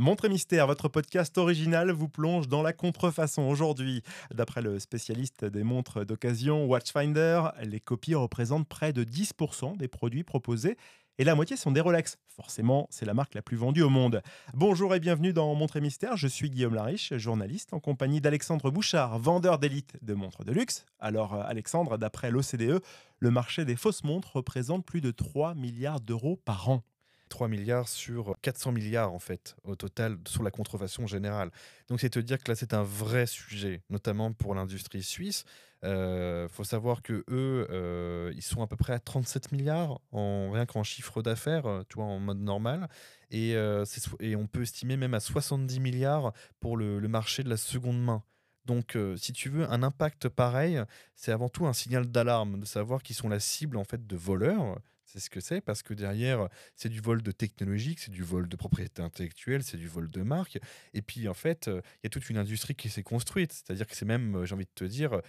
Montrez Mystère, votre podcast original vous plonge dans la contrefaçon aujourd'hui. D'après le spécialiste des montres d'occasion Watchfinder, les copies représentent près de 10% des produits proposés et la moitié sont des Rolex. Forcément, c'est la marque la plus vendue au monde. Bonjour et bienvenue dans Montrez Mystère, je suis Guillaume Lariche, journaliste en compagnie d'Alexandre Bouchard, vendeur d'élite de montres de luxe. Alors Alexandre, d'après l'OCDE, le marché des fausses montres représente plus de 3 milliards d'euros par an. 3 milliards sur 400 milliards en fait au total sur la contrefaçon générale. Donc c'est te dire que là c'est un vrai sujet, notamment pour l'industrie suisse. Il euh, faut savoir que eux, euh, ils sont à peu près à 37 milliards en rien qu'en chiffre d'affaires, euh, tu vois, en mode normal, et, on peut estimer même à 70 milliards pour le, le marché de la seconde main. Donc, si tu veux, un impact pareil, c'est avant tout un signal d'alarme de savoir qu'ils sont la cible en fait de voleurs, c'est ce que c'est, parce que derrière, c'est du vol de technologie, c'est du vol de propriété intellectuelle, c'est du vol de marque. Et puis, en fait, il y a toute une industrie qui s'est construite. C'est-à-dire que c'est même, j'ai envie de te dire,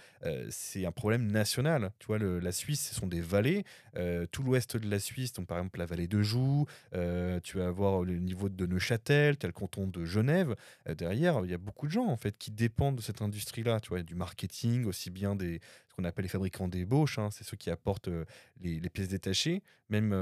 c'est un problème national. Tu vois, la Suisse, ce sont des vallées. tout l'ouest de la Suisse, donc par exemple la vallée de Joux, tu vas avoir le niveau de Neuchâtel, tel canton de Genève. derrière, il y a beaucoup de gens, en fait, qui dépendent de cette industrie-là. Tu vois, du marketing, aussi bien des, ce qu'on appelle les fabricants d'ébauche, hein, c'est ceux qui apportent les, pièces détachées. Même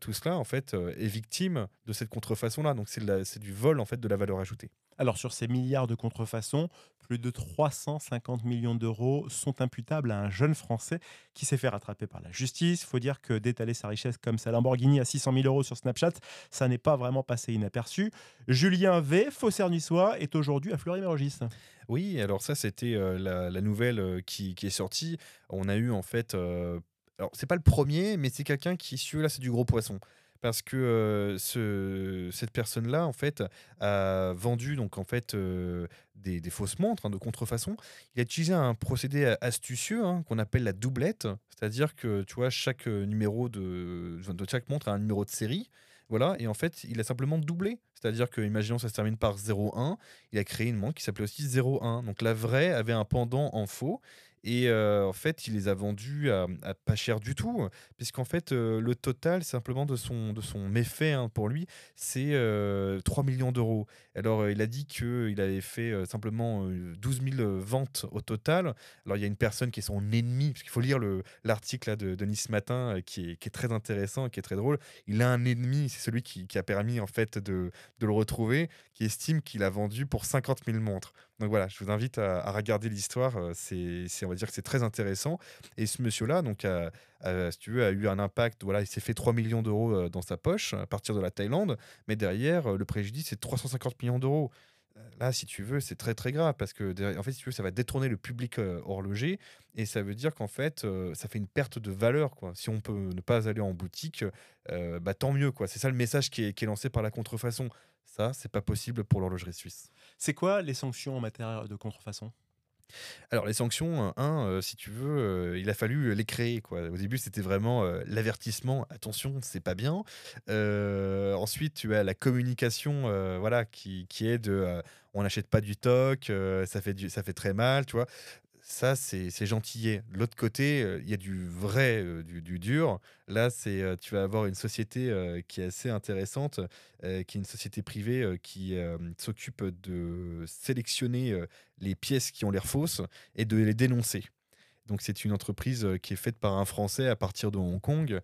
tout cela, en fait, est victime de cette contrefaçon-là. Donc, c'est du vol, en fait, de la valeur ajoutée. Alors sur ces milliards de contrefaçons, plus de 350 millions d'euros sont imputables à un jeune Français qui s'est fait rattraper par la justice. Il faut dire que d'étaler sa richesse comme sa Lamborghini à 600 000 euros sur Snapchat, ça n'est pas vraiment passé inaperçu. Julien V, faussaire niçois, est aujourd'hui à Fleury-Mérogis. Oui, alors ça c'était la, nouvelle euh, qui, est sortie. On a eu en fait... Alors c'est pas le premier, mais c'est quelqu'un qui, celui-là c'est du gros poisson parce que ce, cette personne-là, en fait, a vendu donc en fait des, fausses montres hein, de contrefaçon. Il a utilisé un procédé astucieux hein, qu'on appelle la doublette, c'est-à-dire que tu vois chaque numéro de, de chaque montre a un numéro de série. Voilà, et en fait, il a simplement doublé. C'est-à-dire que, imaginons, ça se termine par 0,1. Il a créé une montre qui s'appelait aussi 0,1. Donc la vraie avait un pendant en faux. Et en fait, il les a vendus à, pas cher du tout, puisqu'en fait, le total simplement de son, de son méfait hein, pour lui, c'est 3 millions d'euros. Alors, il a dit qu'il avait fait simplement 12 000 ventes au total. Alors, il y a une personne qui est son ennemi, parce qu'il faut lire l'article de, de Nice Matin, qui est, très intéressant, qui est très drôle. Il a un ennemi, c'est celui qui, qui, a permis en fait de, de le retrouver, qui estime qu'il a vendu pour 50 000 montres. Donc voilà, je vous invite à, regarder l'histoire. Euh, c'est, on va dire que c'est très intéressant. Et ce monsieur-là, donc, a, si tu veux, a eu un impact. Voilà, il s'est fait 3 millions d'euros euh, dans sa poche à partir de la Thaïlande. Mais derrière, euh, le préjudice, c'est 350 millions d'euros. Là, si tu veux, c'est très très grave parce que en fait, si tu veux, ça va détourner le public horloger et ça veut dire qu'en fait, ça fait une perte de valeur. Quoi. Si on peut ne pas aller en boutique, bah, tant mieux. Quoi. C'est ça le message qui est, qui est lancé par la contrefaçon. Ça, c'est pas possible pour l'horlogerie suisse. C'est quoi les sanctions en matière de contrefaçon? Alors les sanctions, un, euh, si tu veux, euh, il a fallu les créer. Au début, c'était vraiment euh, l'avertissement, attention, c'est pas bien. ensuite, tu as la communication, voilà, qui, est de, on n'achète pas du toc, ça fait ça fait très mal, tu vois. Ça, c'est gentillet. L'autre côté, euh, il y a du vrai, euh, du, dur. Là, c'est euh, tu vas avoir une société qui est assez intéressante, qui est une société privée qui s'occupe de sélectionner les pièces qui ont l'air fausses et de les dénoncer. Donc c'est une entreprise qui est faite par un Français à partir de Hong Kong,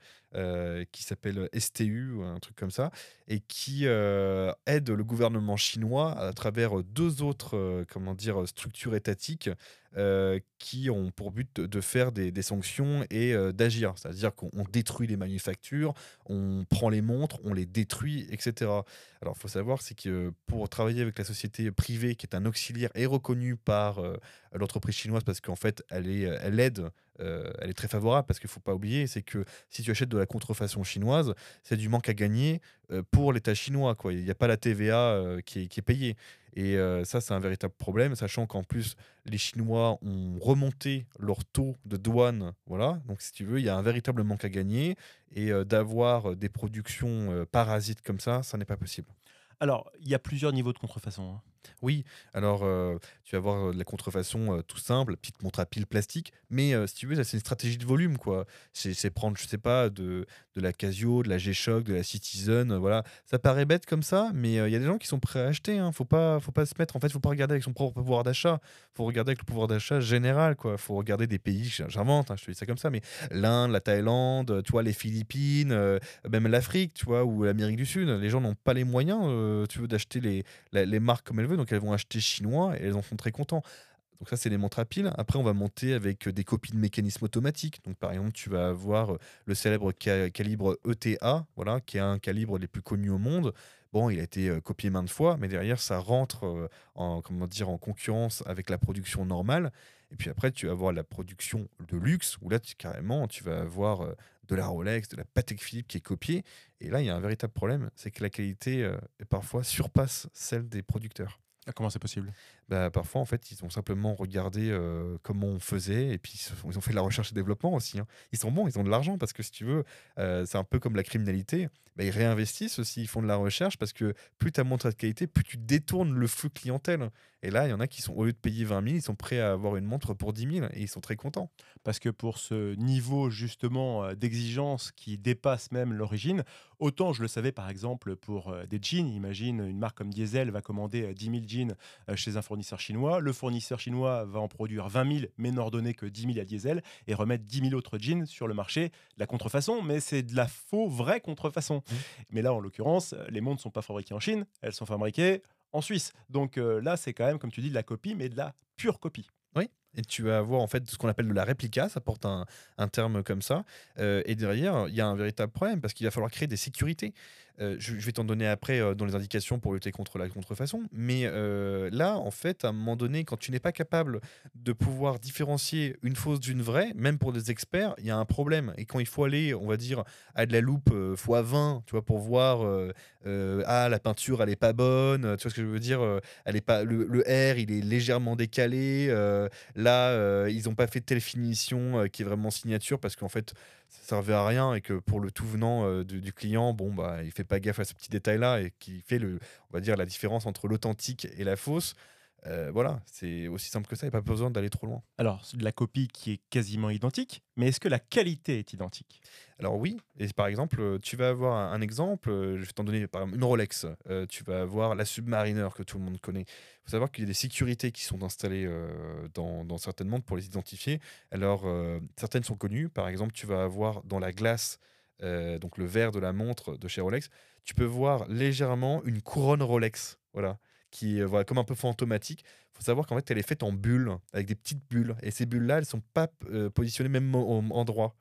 qui s'appelle STU ou un truc comme ça, et qui aide le gouvernement chinois à travers deux autres comment dire structures étatiques qui ont pour but de, faire des, sanctions et d'agir. C'est-à-dire qu'on détruit les manufactures, on prend les montres, on les détruit, etc. Alors il faut savoir, c'est que pour travailler avec la société privée, qui est un auxiliaire et reconnu par l'entreprise chinoise, parce qu'en fait, elle, est, elle aide euh, elle est très favorable parce qu'il ne faut pas oublier, c'est que si tu achètes de la contrefaçon chinoise, c'est du manque à gagner euh, pour l'État chinois. Il n'y a pas la TVA euh, qui, est, payée. Et ça, c'est un véritable problème, sachant qu'en plus, les Chinois ont remonté leur taux de douane. Voilà. Donc, si tu veux, il y a un véritable manque à gagner. Et d'avoir des productions parasites comme ça, ça n'est pas possible. Alors, il y a plusieurs niveaux de contrefaçon. Hein. Oui, alors euh, tu vas avoir euh, de la contrefaçon euh, tout simple, petite montre à pile plastique, mais si tu veux, c'est une stratégie de volume, quoi. C'est prendre, je sais pas, de, de la Casio, de la G-Shock, de la Citizen, voilà. Ça paraît bête comme ça, mais il y a des gens qui sont prêts à acheter, hein. Faut pas, faut pas se mettre, en fait, faut pas regarder avec son propre pouvoir d'achat, faut regarder avec le pouvoir d'achat général, quoi. Faut regarder des pays, j'invente, hein, je te dis ça comme ça, mais l'Inde, la Thaïlande, tu vois, les Philippines, même l'Afrique, tu vois, ou l'Amérique du Sud. Les gens n'ont pas les moyens, tu veux, d'acheter les, la- les marques comme elles donc elles vont acheter chinois et elles en sont très contents. Donc ça, c'est les montres à piles. Après, on va monter avec euh, des copies de mécanismes automatiques. Donc par exemple, tu vas avoir euh, le célèbre ca- calibre ETA, voilà, qui est un calibre les plus connus au monde. Bon, il a été euh, copié maintes fois, mais derrière, ça rentre en, comment dire, en concurrence avec la production normale. Et puis après, tu vas avoir la production de luxe, où là, carrément, tu vas avoir euh, de la Rolex, de la Patek Philippe qui est copiée. Et là, il y a un véritable problème, c'est que la qualité, euh, parfois, surpasse celle des producteurs. Ah, Comment c'est possible? Bah, parfois, en fait, ils ont simplement regardé euh, comment on faisait et puis ils ont fait de la recherche et développement aussi. hein. Ils sont bons, ils ont de l'argent parce que si tu veux, euh, c'est un peu comme la criminalité. Bah, ils réinvestissent aussi, ils font de la recherche parce que plus ta montre est de qualité, plus tu détournes le flux clientèle. Et là, il y en a qui sont, au lieu de payer 20 000, ils sont prêts à avoir une montre pour 10 000 et ils sont très contents. Parce que pour ce niveau justement euh, d'exigence qui dépasse même l'origine, autant je le savais par exemple pour des jeans, imagine une marque comme Diesel va commander euh, 10 000 jeans chez un fournisseur chinois, le fournisseur chinois va en produire 20 000 mais n'en redonner que 10 000 à Diesel et remettre 10 000 autres jeans sur le marché, la contrefaçon, mais c'est de la faux, vraie contrefaçon. Mais là en l'occurrence, les montres ne sont pas fabriquées en Chine, elles sont fabriquées en Suisse. Donc euh, là c'est quand même comme tu dis de la copie, mais de la pure copie. Oui. Et tu vas avoir en fait ce qu'on appelle de la réplica, ça porte un, un terme comme ça. Euh, et derrière, il y a un véritable problème parce qu'il va falloir créer des sécurités. Euh, je, vais t'en donner après euh, dans les indications pour lutter contre la contrefaçon. Mais là, en fait, à un moment donné, quand tu n'es pas capable de pouvoir différencier une fausse d'une vraie, même pour des experts, il y a un problème. Et quand il faut aller, on va dire, à de la loupe euh, x20, tu vois, pour voir, ah, la peinture, elle est pas bonne, tu vois ce que je veux dire, elle est pas, le, le R, il est légèrement décalé. Là, euh, ils n'ont pas fait telle finition euh, qui est vraiment signature parce qu'en fait, ça servait à rien et que pour le tout venant euh, du, du client, bon, bah, il fait pas gaffe à ce petit détail-là et qui fait le, on va dire, la différence entre l'authentique et la fausse. Euh, voilà, c'est aussi simple que ça. Il n'y a pas besoin d'aller trop loin. Alors, c'est de la copie qui est quasiment identique, mais est-ce que la qualité est identique? Alors oui, et par exemple, euh, tu vas avoir un, exemple, euh, je vais t'en donner par exemple une Rolex, Euh, tu vas avoir la Submariner que tout le monde connaît. Il faut savoir qu'il y a des sécurités qui sont installées euh, dans, dans certaines montres pour les identifier. Alors, certaines sont connues, par exemple, tu vas avoir dans la glace, donc le verre de la montre de chez Rolex, tu peux voir légèrement une couronne Rolex, voilà, qui est voilà, comme un peu fantomatique. Il faut savoir qu'en fait, elle est faite en bulles, avec des petites bulles, et ces bulles-là, elles sont pas euh, positionnées même au- endroit.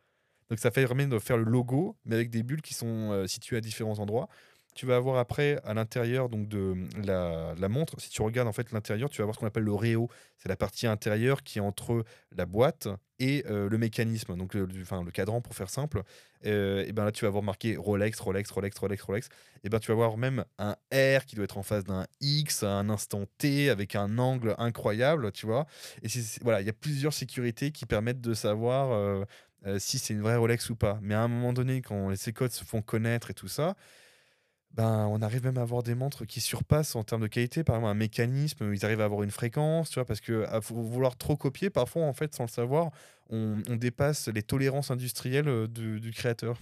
Donc ça vraiment de faire le logo, mais avec des bulles qui sont euh, situées à différents endroits. Tu vas avoir après à l'intérieur donc de la, la montre, si tu regardes en fait l'intérieur, tu vas avoir ce qu'on appelle le réo. C'est la partie intérieure qui est entre la boîte et euh, le mécanisme, donc le, le- cadran pour faire simple. Euh, et ben là tu vas avoir marqué Rolex, Rolex, Rolex, Rolex, Rolex. Et ben tu vas avoir même un R qui doit être en face d'un X à un instant T avec un angle incroyable, tu vois. Et voilà, il y a plusieurs sécurités qui permettent de savoir euh, euh, si c'est une vraie Rolex ou pas. Mais à un moment donné, quand ces codes se font connaître et tout ça, ben, on arrive même à avoir des montres qui surpassent en termes de qualité. Par exemple, un mécanisme, ils arrivent à avoir une fréquence, tu vois, parce que à vou- vouloir trop copier, parfois, en fait, sans le savoir, on, on dépasse les tolérances industrielles euh, du, du créateur.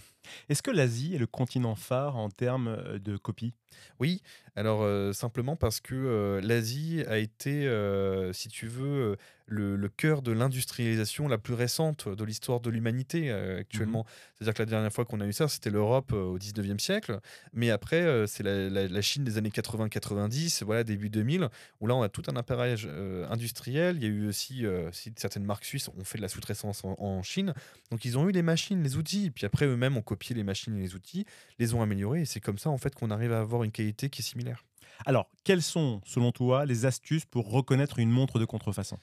Est-ce que l'Asie est le continent phare en termes euh, de copie? Oui, alors euh, simplement parce que euh, l'Asie a été, euh, si tu veux, le, le cœur de l'industrialisation la plus récente de l'histoire de l'humanité euh, actuellement. C'est-à-dire que la dernière fois qu'on a eu ça, c'était l'Europe euh, au 19e siècle, mais après, euh, c'est la, la- la Chine des années 80-90, voilà, début 2000, où là, on a tout un appareillage euh, industriel. Il y a eu aussi, si certaines marques suisses ont fait de la sous-traitance en, en Chine, donc ils ont eu les machines, les outils, puis après, eux-mêmes ont copié les machines et les outils, les ont améliorés, et c'est comme ça, en fait, qu'on arrive à avoir une qualité qui est similaire. Alors, quelles sont, selon toi, les astuces pour reconnaître une montre de contrefaçon?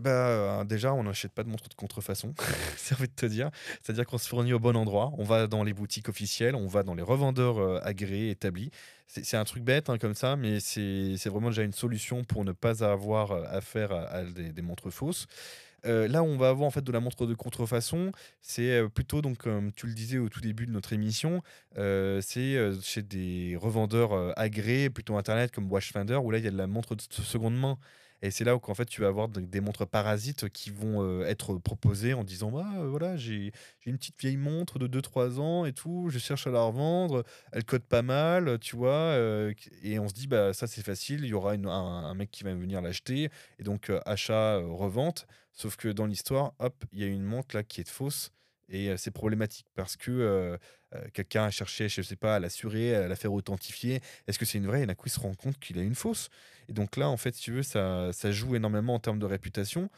Bah, déjà, on n'achète pas de montre de contrefaçon, c'est envie de te dire. C'est-à-dire qu'on se fournit au bon endroit. On va dans les boutiques officielles, on va dans les revendeurs euh, agréés, établis. C'est un truc bête hein, comme ça, mais c'est vraiment déjà une solution pour ne pas avoir euh, affaire à, des, montres fausses. Euh, là, on va avoir en fait de la montre de contrefaçon. C'est plutôt, donc, comme tu le disais au tout début de notre émission, c'est chez des revendeurs agréés, plutôt internet comme Watchfinder, où là, il y a de la montre de seconde main. Et c'est là où fait tu vas avoir des montres parasites qui vont euh, être proposées en disant bah euh, voilà j'ai une petite vieille montre de 2-3 ans et tout, je cherche à la revendre, elle cote pas mal, tu vois, euh, et on se dit bah ça c'est facile, il y aura un, mec qui va venir l'acheter et donc achat revente. Sauf que dans l'histoire, hop, il y a une montre là qui est fausse et c'est problématique parce que quelqu'un a cherché, je sais pas, à l'assurer, à la faire authentifier. Est-ce que c'est une vraie? Et d'un coup, il se rend compte qu'il a une fausse. Et donc là, en fait, si tu veux, ça, ça joue énormément en termes de réputation.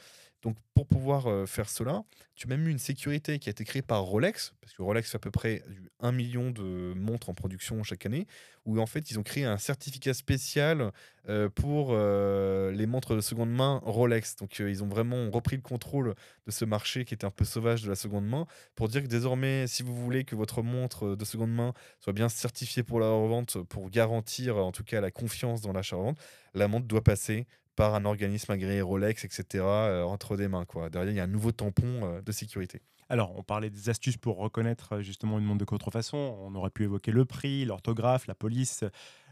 Donc pour pouvoir euh, faire cela, tu as même eu une sécurité qui a été créée par Rolex, parce que Rolex fait à peu près du 1 million de montres en production chaque année, où en fait ils ont créé un certificat spécial euh, pour euh, les montres de seconde main Rolex. Donc ils ont vraiment repris le contrôle de ce marché qui était un peu sauvage de la seconde main, pour dire que désormais, si vous voulez que votre montre de seconde main soit bien certifiée pour la revente, pour garantir en tout cas la confiance dans l'achat-revente, la montre doit passer par un organisme agréé Rolex, etc., euh, entre des mains. Quoi. Derrière, il y a un nouveau tampon euh, de sécurité. Alors, on parlait des astuces pour reconnaître euh, justement une montre de contrefaçon. On aurait pu évoquer le prix, l'orthographe, la police,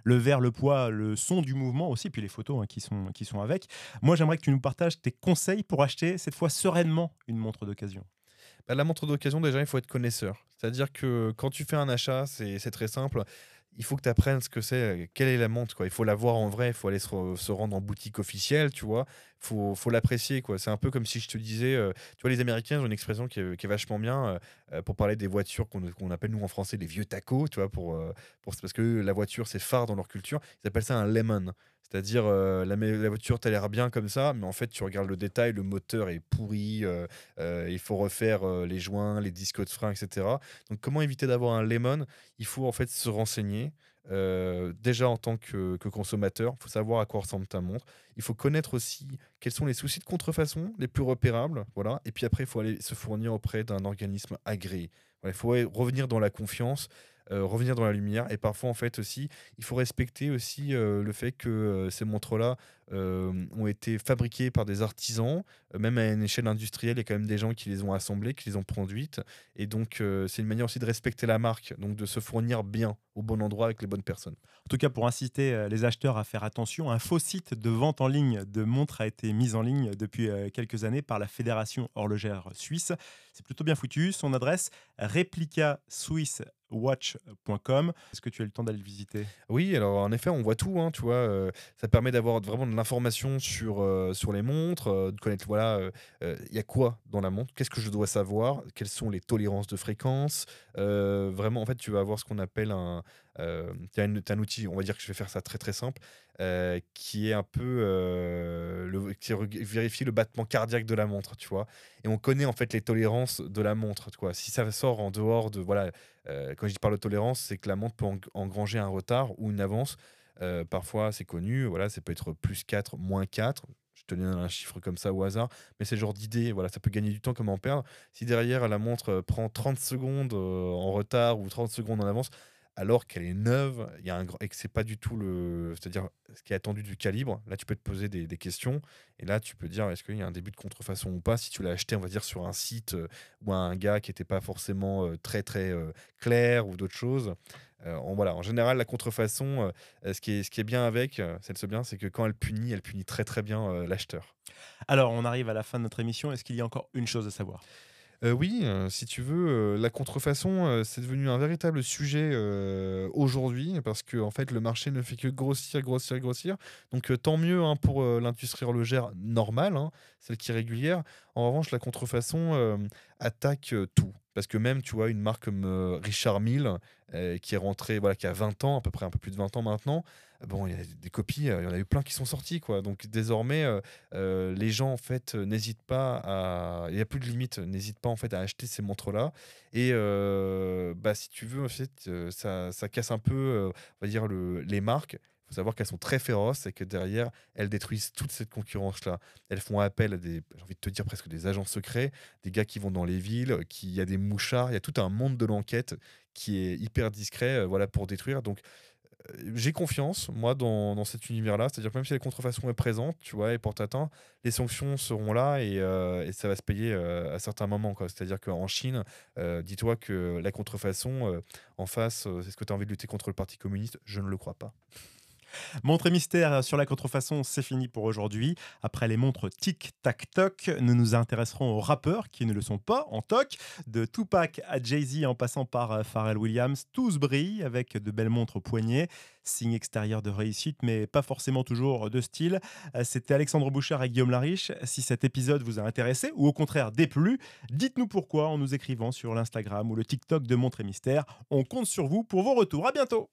le verre, le poids, le son du mouvement aussi, puis les photos hein, qui, sont, qui sont avec. Moi, j'aimerais que tu nous partages tes conseils pour acheter cette fois sereinement une montre d'occasion. Bah, la montre d'occasion, déjà, il faut être connaisseur. C'est-à-dire que quand tu fais un achat, c'est c'est très simple. Il faut que tu apprennes ce que c'est, euh, quelle est la montre. Quoi. Il faut la voir en vrai, il faut aller se, re- se rendre en boutique officielle, tu vois. Faut, faut l'apprécier. quoi. C'est un peu comme si je te disais, euh, tu vois, les Américains ont une expression qui est, vachement bien euh, euh, pour parler des voitures qu'on appelle, nous, en français, les vieux tacos, tu vois, pour, pour, parce que la voiture, c'est phare dans leur culture. Ils appellent ça un lemon. C'est-à-dire, la, la voiture, t'as l'air bien comme ça, mais en fait, tu regardes le détail, le moteur est pourri, il faut refaire les joints, les disques de frein, etc. Donc, comment éviter d'avoir un lemon? Il faut en fait se renseigner. Euh, déjà en tant que, consommateur, il faut savoir à quoi ressemble ta montre. Il faut connaître aussi quels sont les soucis de contrefaçon les plus repérables. Voilà. Et puis après, il faut aller se fournir auprès d'un organisme agréé. Il faut revenir dans la confiance, revenir dans la lumière. Et parfois, en fait, aussi, il faut respecter aussi euh, le fait que euh, ces montres-là euh, ont été fabriquées par des artisans, euh, même à une échelle industrielle, il y a quand même des gens qui les ont assemblées, qui les ont produites. Et donc, euh, c'est une manière aussi de respecter la marque, donc de se fournir bien, au bon endroit, avec les bonnes personnes. En tout cas, pour inciter euh, les acheteurs à faire attention, un faux site de vente en ligne de montres a été mis en ligne depuis euh, quelques années par la Fédération horlogère suisse. C'est plutôt bien foutu. Son adresse replicaswisswatch.com. Est-ce que tu as eu le temps d'aller le visiter? Oui, alors en effet, on voit tout, hein, tu vois. euh, ça permet d'avoir vraiment de l'information sur, euh, sur les montres, euh, de connaître, voilà, il y a quoi dans la montre, qu'est-ce que je dois savoir, quelles sont les tolérances de fréquence? vraiment, en fait, tu vas avoir ce qu'on appelle un. Euh, tu as, un outil, on va dire que je vais faire ça très très simple, qui est un peu. euh, le, qui vérifie le battement cardiaque de la montre, tu vois? Et on connaît en fait les tolérances de la montre, tu vois? Si ça sort en dehors de. Voilà, quand je dis par de tolérance, c'est que la montre peut eng- engranger un retard ou une avance. Parfois, c'est connu, voilà, ça peut être plus 4, moins 4. Je te donne un chiffre comme ça au hasard, mais c'est le genre d'idée, voilà, ça peut gagner du temps comme en perdre. Si derrière la montre euh, prend 30 secondes en retard ou 30 secondes en avance, alors qu'elle est neuve, il y a un grand- et que c'est pas du tout le, c'est-à-dire ce qui est attendu du calibre, là tu peux te poser des, questions et là tu peux dire est-ce qu'il y a un début de contrefaçon ou pas? Si tu l'as acheté on va dire sur un site euh, ou à un gars qui n'était pas forcément euh, très très euh, clair ou d'autres choses. Euh, en, voilà, en général, la contrefaçon, ce, qui est, ce qui est bien avec, euh, c'est bien, c'est que quand elle punit, elle punit très très bien l'acheteur. Alors, on arrive à la fin de notre émission. Est-ce qu'il y a encore une chose à savoir? Euh, oui, euh, si tu veux, euh, la contrefaçon, c'est devenu un véritable sujet aujourd'hui parce que en fait, le marché ne fait que grossir, grossir, grossir. Donc, tant mieux hein, pour l'industrie horlogère normale, hein, celle qui est régulière. En revanche, la contrefaçon attaque tout. Parce que même, tu vois, une marque comme Richard Mille, qui est rentrée, voilà, qui a 20 ans, à peu près un peu plus de 20 ans maintenant, bon, il y a des copies, euh, il y en a eu plein qui sont sorties, quoi. Donc, désormais, euh, euh, les gens, en fait, n'hésitent pas à... Il n'y a plus de limite, n'hésitent pas, en fait, à acheter ces montres-là. Et, bah, si tu veux, en fait, ça, ça casse un peu, on va dire, le, les marques. Il faut savoir qu'elles sont très féroces et que derrière, elles détruisent toute cette concurrence-là. Elles font appel à des, j'ai envie de te dire presque des agents secrets, des gars qui vont dans les villes, qui il y a des mouchards, il y a tout un monde de l'enquête qui est hyper discret, voilà, pour détruire. Donc, j'ai confiance, moi, dans, dans cet univers-là. C'est-à-dire que même si la contrefaçon est présente, tu vois, et porte atteint, les sanctions seront là et, euh, et ça va se payer euh, à certains moments. C'est-à-dire qu'en Chine, euh, dis-toi que la contrefaçon, en face, euh, est-ce que tu as envie de lutter contre le Parti communiste? Je ne le crois pas. Montre et mystère sur la contrefaçon, c'est fini pour aujourd'hui. Après les montres Tic Tac Toc, nous nous intéresserons aux rappeurs qui ne le sont pas en toc. De Tupac à Jay-Z en passant par euh, Pharrell Williams, tous brillent avec de belles montres au poignet. Signe extérieur de réussite, mais pas forcément toujours de style. Euh, C'était Alexandre Bouchard et Guillaume Lariche. Si cet épisode vous a intéressé ou au contraire déplu, dites-nous pourquoi en nous écrivant sur l'Instagram ou le TikTok de Montre et Mystère. On compte sur vous pour vos retours. À bientôt!